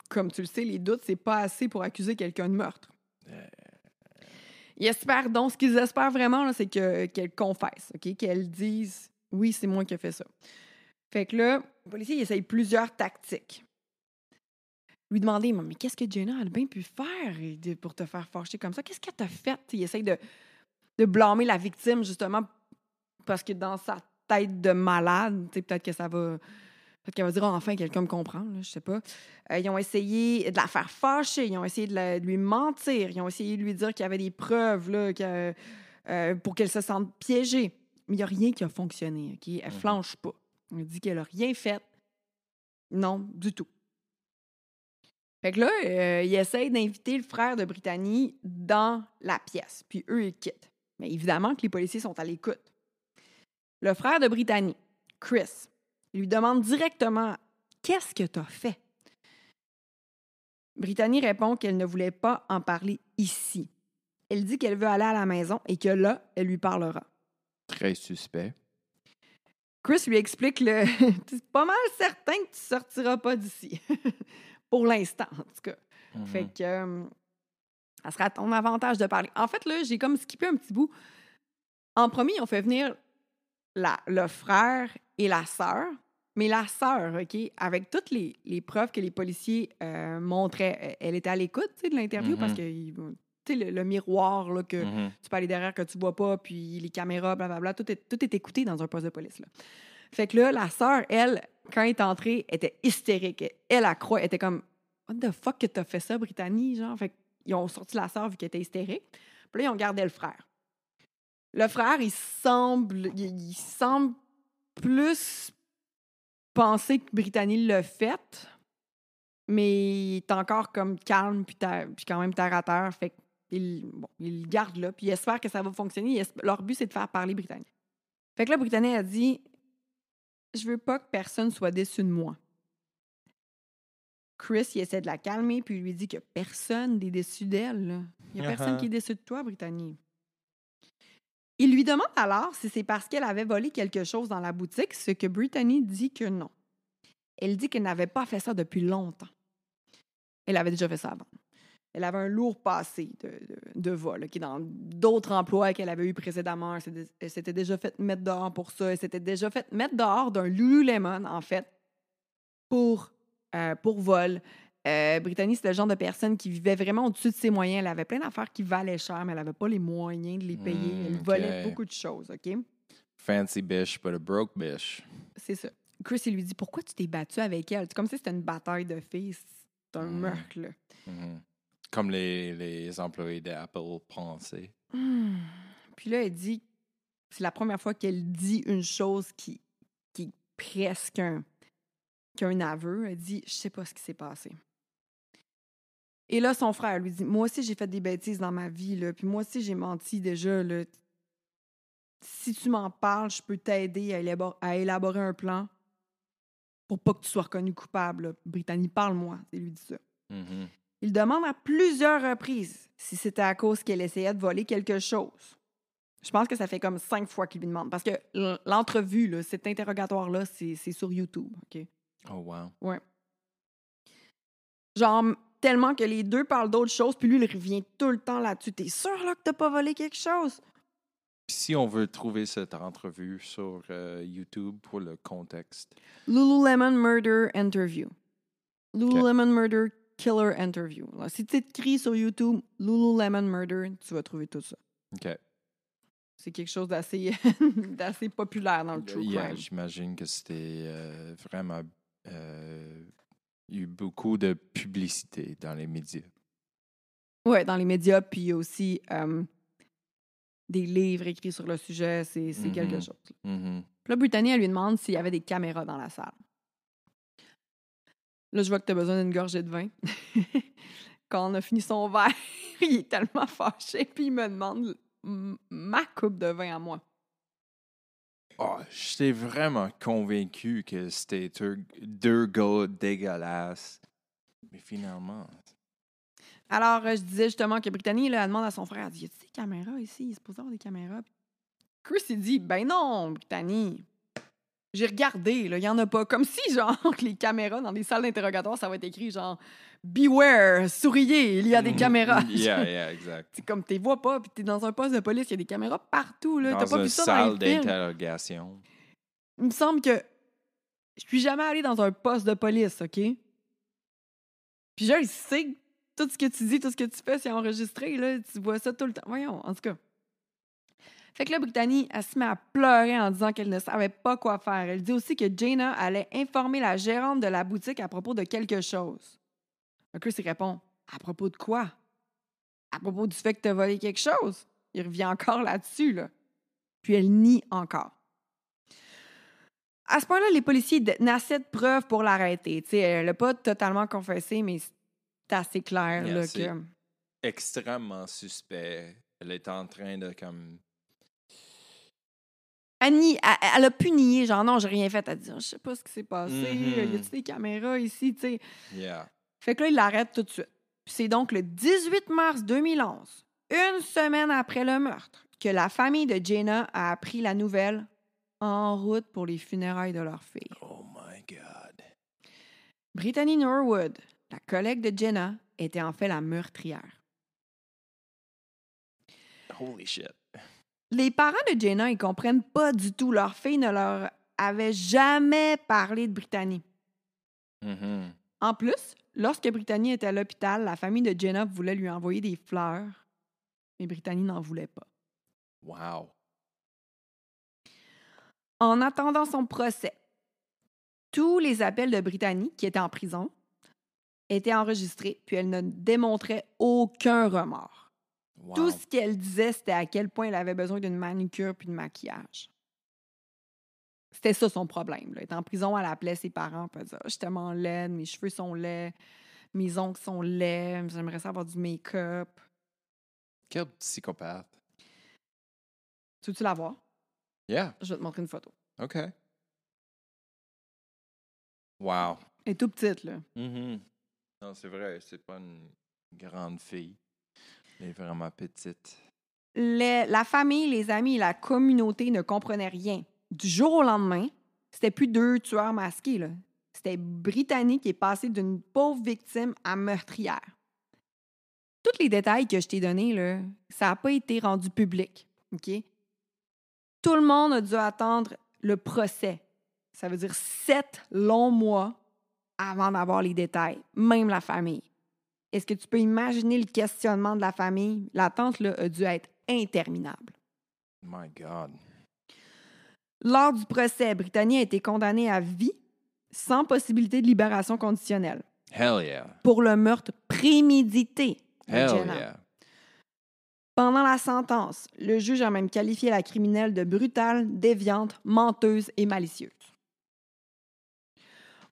comme tu le sais, les doutes, c'est pas assez pour accuser quelqu'un de meurtre. Ils espèrent donc, ce qu'ils espèrent vraiment, c'est que- qu'elle confesse, OK? Qu'elle dise oui, c'est moi qui ai fait ça. Fait que là, le policier, il essaye plusieurs tactiques. Lui demander, mais qu'est-ce que Jenna a bien pu faire pour te faire fâcher comme ça? Qu'est-ce qu'elle t'a fait? Il essaye de, de blâmer la victime, justement, parce que dans sa tête de malade, peut-être que ça va. Peut-être qu'elle va dire, Ah, enfin, quelqu'un me comprend, là, je sais pas. Euh, ils ont essayé de la faire fâcher, ils ont essayé de, la- de lui mentir, ils ont essayé de lui dire qu'il y avait des preuves là, que- euh, pour qu'elle se sente piégée. Mais il n'y a rien qui a fonctionné, OK? Elle Mhm. flanche pas. Elle dit qu'elle a rien fait. Non, du tout. Fait que là, euh, essayent d'inviter le frère de Brittany dans la pièce. Puis eux, ils quittent. Mais évidemment que les policiers sont à l'écoute. Le frère de Brittany, Chris, lui demande directement Qu'est-ce que tu as fait Brittany répond qu'elle ne voulait pas en parler ici. Elle dit qu'elle veut aller à la maison et que là, elle lui parlera. Très suspect. Chris lui explique le. *laughs* C'est pas mal certain que tu sortiras pas d'ici. *laughs* Pour l'instant, en tout cas. Mhm. Fait que. euh, ça sera à ton avantage de parler. En fait, là, j'ai comme skippé un petit bout. En premier, on fait venir la, le frère et la sœur. Mais la sœur, OK, avec toutes les, les preuves que les policiers euh, montraient, elle- était à l'écoute de l'interview Mhm. parce que le, le miroir là, que Mhm. tu peux aller derrière que tu vois pas, puis les caméras, blablabla, tout est, tout est écouté dans un poste de police. Là. Fait que là, la sœur, elle, quand elle est entrée, était hystérique. Elle, elle croit, était comme What the fuck que t'as fait ça, Brittany? Genre, fait qu'ils ont sorti la sœur vu qu'elle était hystérique. Puis là, ils ont gardé le frère. Le frère, il semble, il, il semble plus penser que Brittany l'a fait, mais il est encore comme calme puis, puis quand même terre à terre. Fait qu'il bon, il le garde là, puis il espère que ça va fonctionner. Leur but, c'est de faire parler Brittany. Fait que là, Brittany a dit Je veux pas que personne soit déçu de moi. Chris, il essaie de la calmer, puis il lui dit que personne n'est déçu d'elle. Il n'y a personne Uh-huh. qui est déçu de toi, Brittany. Il lui demande alors si c'est parce qu'elle avait volé quelque chose dans la boutique, ce que Brittany dit que non. Elle dit qu'elle n'avait pas fait ça depuis longtemps. Elle avait déjà fait ça avant. Elle avait un lourd passé de, de, de vol, OK, dans d'autres emplois qu'elle avait eu précédemment. Elle s'était- déjà fait mettre dehors pour ça. Elle s'était déjà fait mettre dehors d'un Lululemon, en fait, pour, euh, pour vol. Euh, Brittany, c'était le genre de personne qui vivait vraiment au-dessus de ses moyens. Elle avait plein d'affaires qui valaient cher, mais elle n'avait pas les moyens de les payer. Mm, elle volait beaucoup de choses, OK? Fancy bish, but a broke bish. C'est ça. Chris, il lui dit Pourquoi tu t'es battu avec elle C'est comme si c'était une bataille de filles. C'est un Mm. meurtre, là. Mhm. Comme les, les employés d'Apple pensaient. Hmm. Puis là, elle dit c'est la première fois qu'elle dit une chose qui, qui est presque un, qu'un aveu. Elle dit Je sais pas ce qui s'est passé. Et là, son frère lui dit Moi aussi, j'ai fait des bêtises dans ma vie, là, puis moi aussi, j'ai menti déjà. Là. Si tu m'en parles, je peux t'aider à, élabor- à élaborer un plan pour pas que tu sois reconnu coupable. là. Brittany, parle-moi. Il lui dit ça. Mhm. Il demande à plusieurs reprises si c'était à cause qu'elle essayait de voler quelque chose. Je pense que ça fait comme cinq fois qu'il lui demande. Parce que l'entrevue, cet interrogatoire-là, c'est sur YouTube. OK? Oh, wow. Ouais. Genre, tellement que les deux parlent d'autres choses, puis lui, il revient tout le temps là-dessus. T'es sûr, là, que t'as pas volé quelque chose? Si on veut trouver cette entrevue sur euh, YouTube pour le contexte. Lululemon Murder Interview. Lululemon Murder Killer Interview. Alors, si tu écris sur YouTube Lululemon Murder, tu vas trouver tout ça. OK. C'est quelque chose d'assez *laughs* d'assez populaire dans le true Yeah, crime. J'imagine que c'était euh, vraiment euh, eu beaucoup de publicité dans les médias. Ouais, dans les médias, puis il y a aussi euh, des livres écrits sur le sujet. C'est c'est quelque Mhm. chose. Mhm. Puis là, Brittany, elle lui demande s'il y avait des caméras dans la salle. Là, je vois que tu as besoin d'une gorgée de vin. *laughs* Quand on a fini son verre, *laughs* il est tellement fâché, puis il me demande ma coupe de vin à moi. Oh, J'étais vraiment convaincu que c'était deux, gars dégueulasses. Mais finalement. Alors, euh, je disais justement que Brittany, là, elle demande à son frère, elle dit, y a-t-il des caméras ici? Il supposé avoir des caméras. Chris, il dit, ben non, Brittany. J'ai regardé, là, il y en a pas. Comme si, genre, que *laughs* les caméras dans des salles d'interrogatoire, ça va être écrit, genre, Beware, souriez, il y a des Mhm. caméras. *laughs* Yeah, *laughs* yeah, exact. C'est comme t'es vois pas, puis t'es dans un poste de police, il y a des caméras partout, là. T'as pas vu ça dans salle les films. d'interrogation. Il me semble que je suis jamais allée dans un poste de police, OK? Puis il sait que tout ce que tu dis, tout ce que tu fais, c'est enregistré, là. Tu vois ça tout le temps. Voyons, en tout cas. Fait que là, Brittany, elle se met à pleurer en disant qu'elle ne savait pas quoi faire. Elle dit aussi que Jaina allait informer la gérante de la boutique à propos de quelque chose. Chris, il répond À propos de quoi? À propos du fait que tu as volé quelque chose. Il revient encore là-dessus, là. Puis elle nie encore. À ce point-là, les policiers tenaient assez de preuves pour l'arrêter. Tu sais, elle n'a pas totalement confessé, mais c'est assez clair Yeah, là, que. Extrêmement suspect. Elle est en train de comme. Elle, nie- elle- elle a pu nier, genre non, j'ai rien fait. Elle dit, je sais pas ce qui s'est passé, Mhm. y a-tu des caméras ici, tu sais. Yeah. Fait que là, il l'arrête tout de suite. C'est donc le 18 mars 2011, une semaine après le meurtre, que la famille de Jenna a appris la nouvelle en route pour les funérailles de leur fille. Oh my God. Brittany Norwood, la collègue de Jenna, était en fait la meurtrière. Holy shit. Les parents de Jenna, ils comprennent pas du tout. Leur fille ne leur avait jamais parlé de Brittany. Mhm. En plus, lorsque Brittany était à l'hôpital, la famille de Jenna voulait lui envoyer des fleurs, mais Brittany n'en voulait pas. Wow. En attendant son procès, tous les appels de Brittany, qui était en prison, étaient enregistrés, puis elle ne démontrait aucun remords. Wow. Tout ce qu'elle disait, c'était à quel point elle avait besoin d'une manucure puis de maquillage. C'était ça son problème. Là. Elle était en prison, elle appelait ses parents, puis elle disait Ah, Je suis tellement laide, mes cheveux sont laids, mes ongles sont laids, j'aimerais ça avoir du make-up. Quel psychopathe. Tu veux-tu la voir? Yeah. Je vais te montrer une photo. OK. Wow. Elle est tout petite, là. Mhm. Non, c'est vrai, c'est pas une grande fille. Elle est vraiment petite. La famille, les amis la communauté ne comprenaient rien. Du jour au lendemain, c'était plus deux tueurs masqués. là. C'était Brittany qui est passé d'une pauvre victime à meurtrière. Tous les détails que je t'ai donnés, là, ça n'a pas été rendu public. Tout le monde a dû attendre le procès. Ça veut dire sept longs mois avant d'avoir les détails, même la famille. Est-ce que tu peux imaginer le questionnement de la famille? L'attente là, a dû être interminable. My God. Lors du procès, Brittany a été condamnée à vie sans possibilité de libération conditionnelle Hell yeah. pour le meurtre prémédité Hell Jenna. yeah. Pendant la sentence, le juge a même qualifié la criminelle de brutale, déviante, menteuse et malicieuse.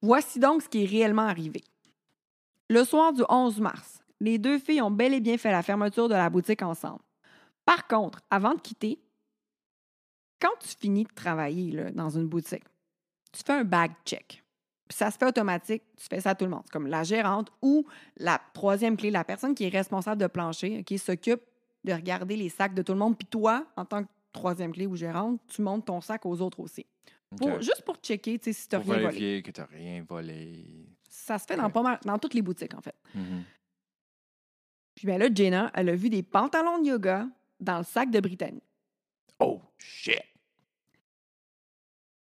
Voici donc ce qui est réellement arrivé. Le soir du 11 mars, Les deux filles ont bel et bien fait la fermeture de la boutique ensemble. Par contre, avant de quitter, quand tu finis de travailler là, dans une boutique, tu fais un bag check. Puis ça se fait automatique, tu fais ça à tout le monde. Comme la gérante ou la troisième clé, la personne qui est responsable de plancher, qui s'occupe de regarder les sacs de tout le monde. Puis toi, en tant que troisième clé ou gérante, tu montes ton sac aux autres aussi. Pour- juste pour checker si tu n'as rien volé. que tu n'as rien volé. Ça se fait dans, Ok. pas mal, dans toutes les boutiques, en fait. Mhm. Puis bien là, Jenna, elle a vu des pantalons de yoga dans le sac de Brittany. Oh, shit!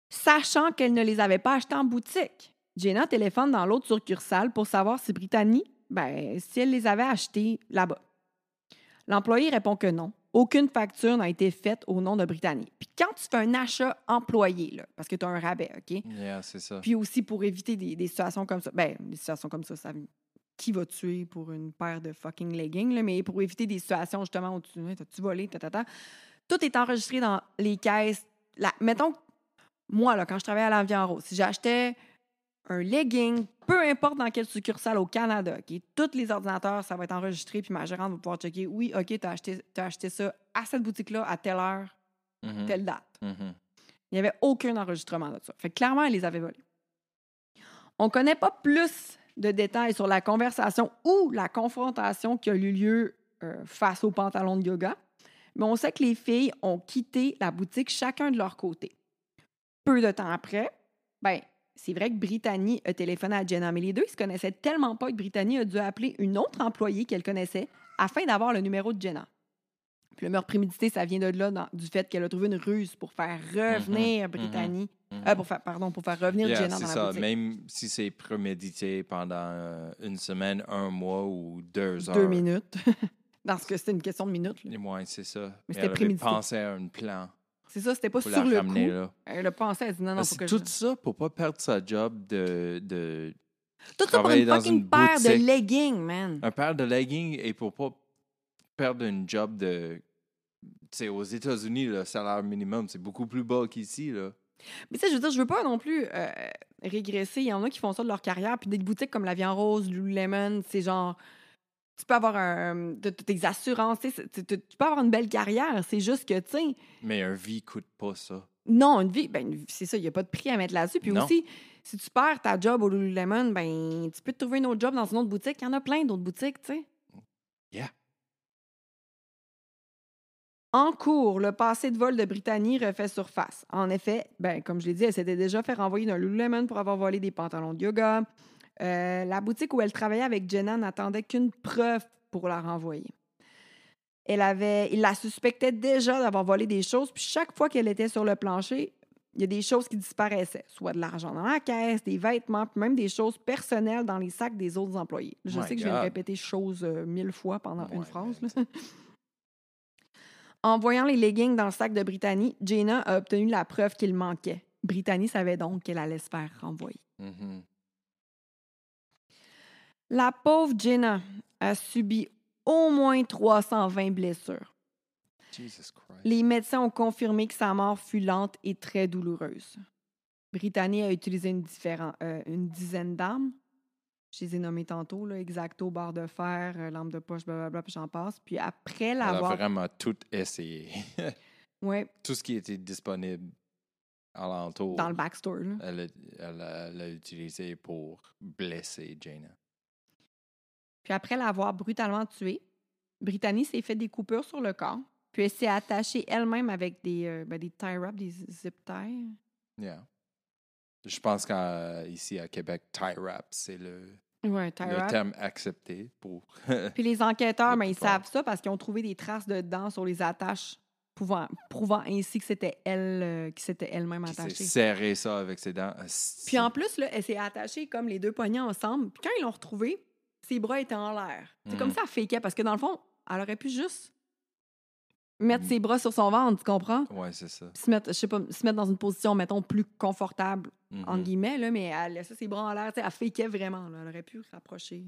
Sachant qu'elle ne les avait pas achetés en boutique, Jenna téléphone dans l'autre succursale pour savoir si Brittany, ben, si elle les avait achetés là-bas. L'employé répond que non. Aucune facture n'a été faite au nom de Brittany. Puis quand tu fais un achat employé, là, parce que tu as un rabais, OK? Yeah, c'est ça. Puis aussi pour éviter des, des situations comme ça. Ben, des situations comme ça, ça qui va tuer pour une paire de fucking leggings, là, mais pour éviter des situations justement où tu t'as-tu volé, tatata. Tout est enregistré dans les caisses. La, mettons, moi, là, quand je travaillais à l'Envie en Rose, si j'achetais un legging, peu importe dans quelle succursale au Canada, tous les ordinateurs, ça va être enregistré, puis ma gérante va pouvoir checker, oui, OK, t'as acheté, t'as acheté ça à cette boutique-là, à telle heure, Mhm. telle date. Mhm. Il n'y avait aucun enregistrement de ça. Fait que clairement, elle les avait volés. On ne connaît pas plus de détails sur la conversation ou la confrontation qui a eu lieu euh, face au pantalon de yoga, mais on sait que les filles ont quitté la boutique chacun de leur côté. Peu de temps après, ben, c'est vrai que Brittany a téléphoné à Jenna, mais les deux, ils se connaissaient tellement pas que Brittany a dû appeler une autre employée qu'elle connaissait afin d'avoir le numéro de Jenna. Puis le meurtre prémédité, ça vient de là, dans- du fait qu'elle a trouvé une ruse pour faire revenir Mhm, Brittany, Mhm. euh, pour faire, pardon, pour faire revenir Yeah, Jenna c'est dans la ça. boutique. Même si c'est prémédité pendant euh, une semaine, un mois ou deux heures. Deux minutes. *laughs* dans ce que c'est une question de minutes. là. Moi, c'est ça. Mais c'était prémédité. pensé à un plan C'est ça, c'était pas sur le ramener coup. là. Elle a pensé, elle a dit non, non, faut que tout je... ça pour pas perdre sa job de, de Tout ça pour une fucking une paire de leggings, man. un paire de leggings et pour pas perdre une job de tu sais aux États-Unis le salaire minimum c'est beaucoup plus bas qu'ici là. Mais tu sais, je veux dire, je veux pas non plus euh, régresser. Il y en a qui font ça de leur carrière. Puis des boutiques comme La en Rose, Lululemon, c'est genre... Tu peux avoir un, tes assurances, tu peux avoir une belle carrière. C'est juste que, tu sais, Mais un vie coûte pas ça. non, une vie, ben, c'est ça, il n'y a pas de prix à mettre là-dessus. Puis Non. aussi, si tu perds ta job au Lululemon, ben, tu peux te trouver une autre job dans une autre boutique. Il y en a plein d'autres boutiques, tu sais. Yeah. En cours, le passé de vol de Brittany refait surface. En effet, ben, comme je l'ai dit, elle s'était déjà fait renvoyer d'un Lululemon pour avoir volé des pantalons de yoga. Euh, la boutique où elle travaillait avec Jenna n'attendait qu'une preuve pour la renvoyer. Elle avait, il la suspectait déjà d'avoir volé des choses, puis chaque fois qu'elle était sur le plancher, il y a des choses qui disparaissaient, soit de l'argent dans la caisse, des vêtements, puis même des choses personnelles dans les sacs des autres employés. Je My sais que je viens de God. répéter choses euh, mille fois pendant une phrase. là. En voyant les leggings dans le sac de Brittany, Jaina a obtenu la preuve qu'il manquait. Brittany savait donc qu'elle allait se faire renvoyer. Mhm. La pauvre Jenna a subi au moins 320 blessures. Jesus Christ. Les médecins ont confirmé que sa mort fut lente et très douloureuse. Brittany a utilisé une, euh, une dizaine d'armes. Je les ai nommées tantôt, là, exacto, barre de fer, euh, lampe de poche, blablabla, puis j'en passe. Puis après Elle a l'avoir... vraiment tout essayé. *laughs* Ouais, tout ce qui était disponible alentour. dans le backstore. là. Elle a, elle a- elle a utilisé pour blesser Jaina. Puis après l'avoir brutalement tuée, Brittany s'est fait des coupures sur le corps. Puis elle s'est attachée elle-même avec des, euh, ben, des tie-wraps, des zip ties. Yeah. Je pense qu'ici à Québec, tie wrap, c'est le, Ouais, tie le terme accepté pour. *laughs* Puis les enquêteurs, ben, ils savent ça parce qu'ils ont trouvé des traces de dents sur les attaches, prouvant, prouvant ainsi que c'était elle euh, qui s'était elle-même qui attachée. serré ça avec ses dents. Puis en plus, là, elle s'est attachée comme les deux poignets ensemble. Puis quand ils l'ont retrouvée, ses bras étaient en l'air. C'est comme Mhm. ça, fakeait parce que dans le fond, elle aurait pu juste mettre Mhm. ses bras sur son ventre, tu comprends? Ouais, c'est ça. Puis se mettre, je sais pas, se mettre dans une position, mettons, plus confortable, entre Mhm. guillemets, là, mais elle laissait ses bras en l'air, elle fakeait vraiment, là, elle aurait pu rapprocher.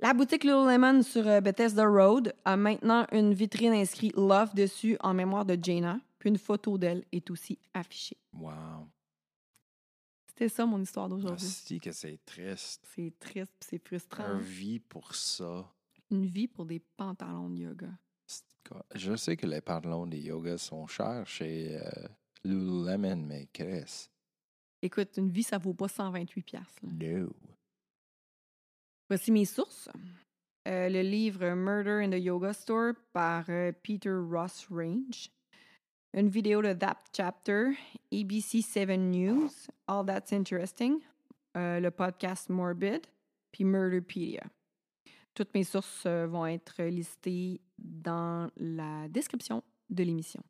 La boutique Lululemon sur euh, Bethesda Road a maintenant une vitrine inscrite Love dessus en mémoire de Jaina, puis une photo d'elle est aussi affichée. Wow. C'était ça mon histoire d'aujourd'hui. Que c'est triste. C'est triste c'est frustrant. Un vie pour ça. Une vie pour des pantalons de yoga. Je sais que les pantalons de yoga sont chers chez euh, Lululemon, mais qu'est-ce? Écoute, une vie, ça vaut pas 128 piastres. là. No. Voici mes sources. Euh, le livre Murder in the Yoga Store par euh, Peter Ross Range. Une vidéo de That Chapter, ABC7 News, All That's Interesting, euh, le podcast Morbid, puis Murderpedia. Toutes mes sources euh, vont être listées dans la description de l'émission.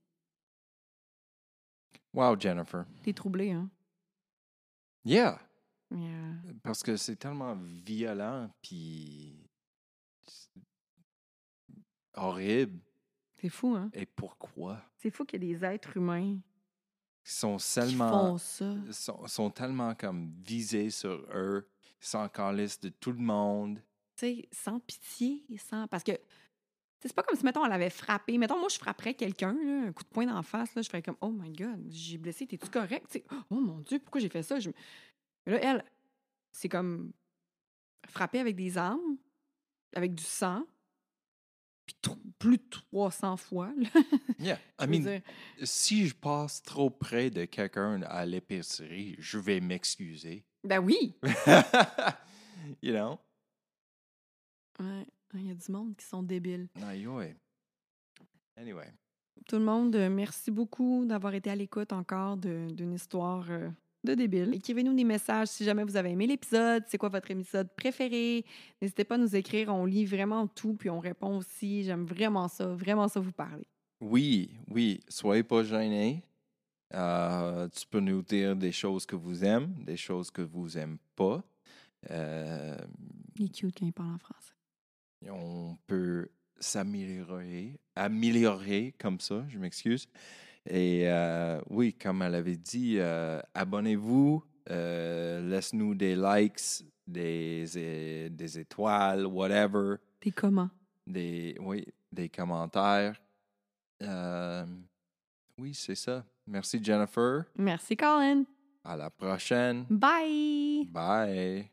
Wow, Jennifer. T'es troublé, hein? Yeah. Yeah. Parce que c'est tellement violent, puis horrible. C'est fou, hein? Et pourquoi? C'est fou qu'il y ait des êtres humains sont qui tellement, font ça. sont, sont tellement comme visés sur eux. En liste de tout le monde. tu sais, sans pitié, sans. Parce que, c'est pas comme si, mettons, elle avait frappé. Mettons, moi, je frapperais quelqu'un, un coup de poing d'en face, là, je ferais comme, oh my God, j'ai blessé, t'es-tu correct? Oh mon Dieu, pourquoi j'ai fait ça? Je... Mais là, elle, c'est comme frapper avec des armes, avec du sang, puis plus de 300 fois. là. *laughs* Yeah. I mean, dire, si je passe trop près de quelqu'un à l'épicerie, je vais m'excuser. ben oui! *laughs* you know? Ouais, il y a du monde qui sont débiles. Aïe, ouais. Anyway. Tout le monde, euh, merci beaucoup d'avoir été à l'écoute encore d'une histoire euh, de débile. Écrivez-nous des messages si jamais vous avez aimé l'épisode. C'est quoi votre épisode préféré? N'hésitez pas à nous écrire. On lit vraiment tout, puis on répond aussi. J'aime vraiment ça, vraiment ça vous parler. Oui, oui, soyez pas gênés. Euh, tu peux nous dire des choses que vous aimez, des choses que vous aimez pas. Euh, Il est cute quand il parle en français. on peut s'améliorer, améliorer comme ça, je m'excuse. Et euh, oui, comme elle avait dit, euh, abonnez-vous, euh, laisse-nous des likes, des, des étoiles, whatever, T'es comment? des, oui, des commentaires. Euh, oui, c'est ça. Merci Jennifer. Merci, Colin. À la prochaine. Bye! Bye.